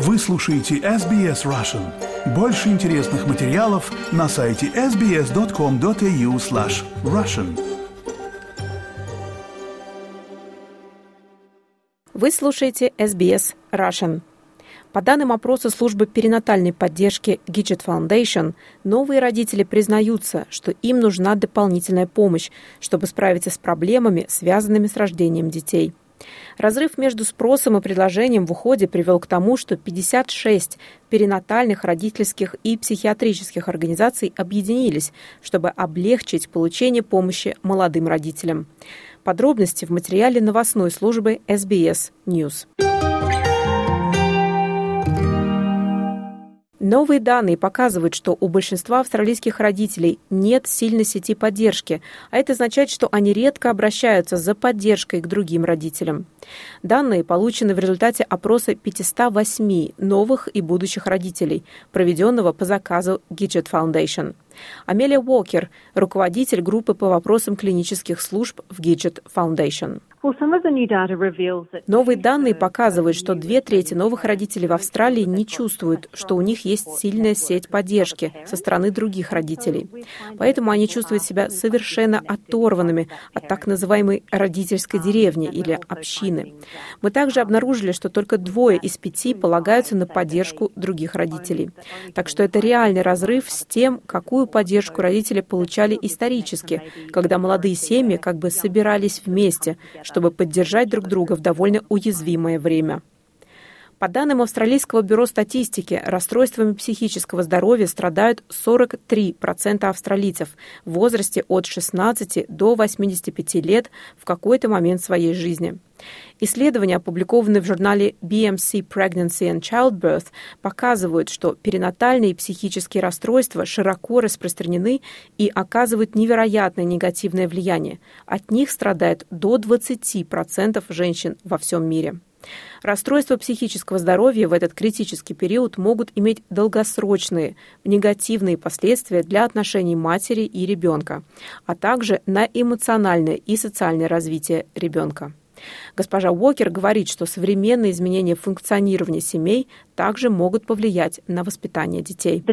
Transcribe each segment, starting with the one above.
Вы слушаете SBS Russian. Больше интересных материалов на сайте sbs.com.au slash russian. Вы слушаете SBS Russian. По данным опроса службы перинатальной поддержки Gidget Foundation, новые родители признаются, что им нужна дополнительная помощь, чтобы справиться с проблемами, связанными с рождением детей. Разрыв между спросом и предложением в уходе привел к тому, что 56 перинатальных, родительских и психиатрических организаций объединились, чтобы облегчить получение помощи молодым родителям. Подробности в материале новостной службы SBS News. Новые данные показывают, что у большинства австралийских родителей нет сильной сети поддержки, а это означает, что они редко обращаются за поддержкой к другим родителям. Данные получены в результате опроса 508 новых и будущих родителей, проведенного по заказу Gidget Foundation. Амелия Уокер, руководитель группы по вопросам клинических служб в Gidget Foundation. Новые данные показывают, что две трети новых родителей в Австралии не чувствуют, что у них есть сильная сеть поддержки со стороны других родителей. Поэтому они чувствуют себя совершенно оторванными от так называемой родительской деревни или общины. Мы также обнаружили, что только двое из пяти полагаются на поддержку других родителей. Так что это реальный разрыв с тем, какую поддержку родители получали исторически, когда молодые семьи как бы собирались вместе, чтобы поддержать друг друга в довольно уязвимое время. По данным Австралийского бюро статистики, расстройствами психического здоровья страдают 43% австралийцев в возрасте от 16 до 85 лет в какой-то момент своей жизни. Исследования, опубликованные в журнале BMC Pregnancy and Childbirth, показывают, что перинатальные психические расстройства широко распространены и оказывают невероятное негативное влияние. От них страдает до 20% женщин во всем мире. Расстройства психического здоровья в этот критический период могут иметь долгосрочные негативные последствия для отношений матери и ребенка, а также на эмоциональное и социальное развитие ребенка. Госпожа Уокер говорит, что современные изменения функционирования семей также могут повлиять на воспитание детей.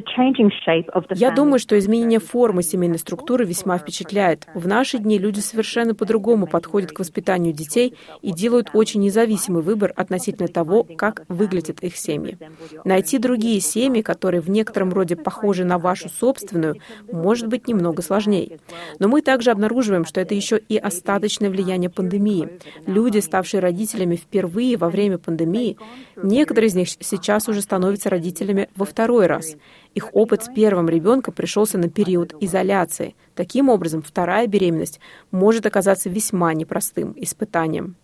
Я думаю, что изменение формы семейной структуры весьма впечатляет. В наши дни люди совершенно по-другому подходят к воспитанию детей и делают очень независимый выбор относительно того, как выглядят их семьи. Найти другие семьи, которые в некотором роде похожи на вашу собственную, может быть немного сложнее. Но мы также обнаруживаем, что это еще и остаточное влияние пандемии. Люди, ставшие родителями впервые во время пандемии, некоторые из них сейчас уже становятся родителями во второй раз. Их опыт с первым ребенком пришелся на период изоляции. Таким образом, вторая беременность может оказаться весьма непростым испытанием.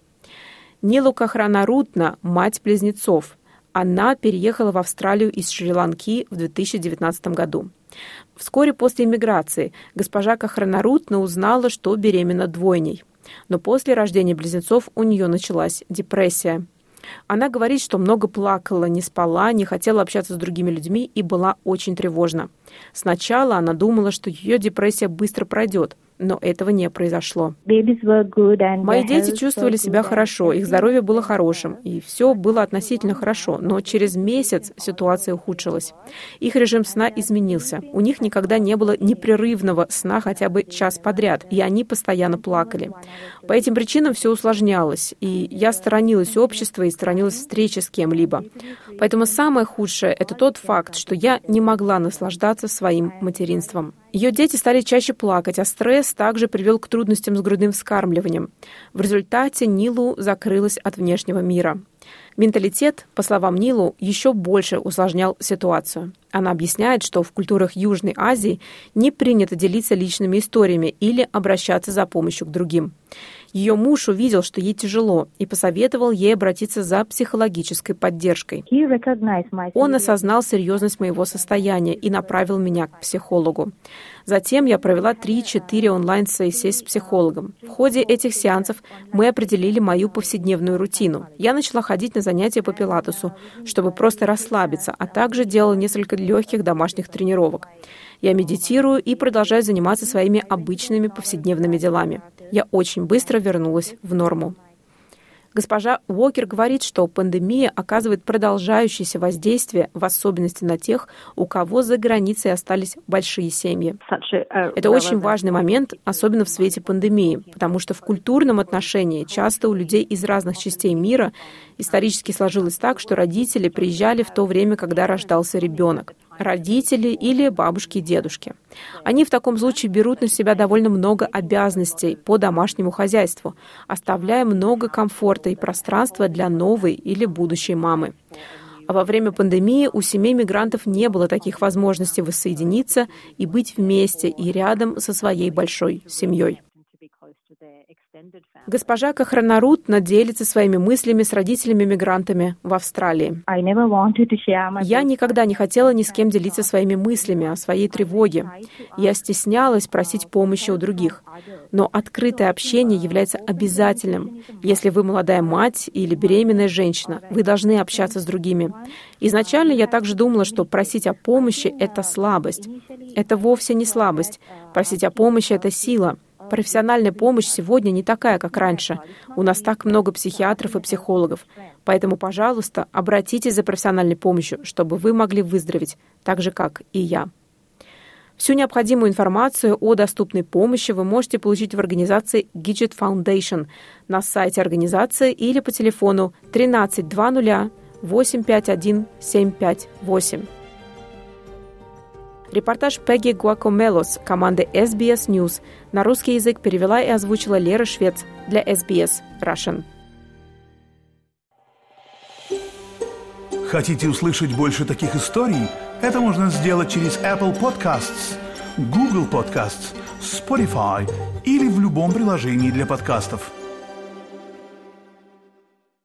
Нилу Кахранарутна, мать близнецов, она переехала в Австралию из Шри-Ланки в 2019 году. Вскоре после иммиграции госпожа Кахранарутна узнала, что беременна двойней. Но после рождения близнецов у нее началась депрессия. Она говорит, что много плакала, не спала, не хотела общаться с другими людьми и была очень тревожна. Сначала она думала, что ее депрессия быстро пройдет, но этого не произошло. Мои дети чувствовали себя хорошо, их здоровье было хорошим, и все было относительно хорошо, но через месяц ситуация ухудшилась. Их режим сна изменился. У них никогда не было непрерывного сна хотя бы час подряд, и они постоянно плакали. По этим причинам все усложнялось, и я сторонилась общества и сторонилась встречи с кем-либо. Поэтому самое худшее — это тот факт, что я не могла наслаждаться своим материнством. Ее дети стали чаще плакать, а стресс также привел к трудностям с грудным вскармливанием. В результате Нилу закрылась от внешнего мира. Менталитет, по словам Нилу, еще больше усложнял ситуацию. Она объясняет, что в культурах Южной Азии не принято делиться личными историями или обращаться за помощью к другим. Ее муж увидел, что ей тяжело, и посоветовал ей обратиться за психологической поддержкой. Он осознал серьезность моего состояния и направил меня к психологу. Затем я провела 3-4 онлайн-сессии с психологом. В ходе этих сеансов мы определили мою повседневную рутину. Я начала ходить на занятия по пилатесу, чтобы просто расслабиться, а также делала несколько легких домашних тренировок. Я медитирую и продолжаю заниматься своими обычными повседневными делами. Я очень быстро вернулась в норму. Госпожа Уокер говорит, что пандемия оказывает продолжающееся воздействие, в особенности на тех, у кого за границей остались большие семьи. Это очень важный момент, особенно в свете пандемии, потому что в культурном отношении часто у людей из разных частей мира исторически сложилось так, что родители приезжали в то время, когда рождался ребенок родители или бабушки и дедушки. Они в таком случае берут на себя довольно много обязанностей по домашнему хозяйству, оставляя много комфорта и пространства для новой или будущей мамы. А во время пандемии у семей мигрантов не было таких возможностей воссоединиться и быть вместе и рядом со своей большой семьей. Госпожа Кахранарут делится своими мыслями с родителями-мигрантами в Австралии. Я никогда не хотела ни с кем делиться своими мыслями о своей тревоге. Я стеснялась просить помощи у других. Но открытое общение является обязательным. Если вы молодая мать или беременная женщина, вы должны общаться с другими. Изначально я также думала, что просить о помощи — это слабость. Это вовсе не слабость. Просить о помощи — это сила. Профессиональная помощь сегодня не такая, как раньше. У нас так много психиатров и психологов. Поэтому, пожалуйста, обратитесь за профессиональной помощью, чтобы вы могли выздороветь, так же, как и я. Всю необходимую информацию о доступной помощи вы можете получить в организации Gidget Foundation на сайте организации или по телефону 1320 851 758. Репортаж Пегги Гуакомелос команды SBS News на русский язык перевела и озвучила Лера Швец для SBS Russian. Хотите услышать больше таких историй? Это можно сделать через Apple Podcasts, Google Podcasts, Spotify или в любом приложении для подкастов –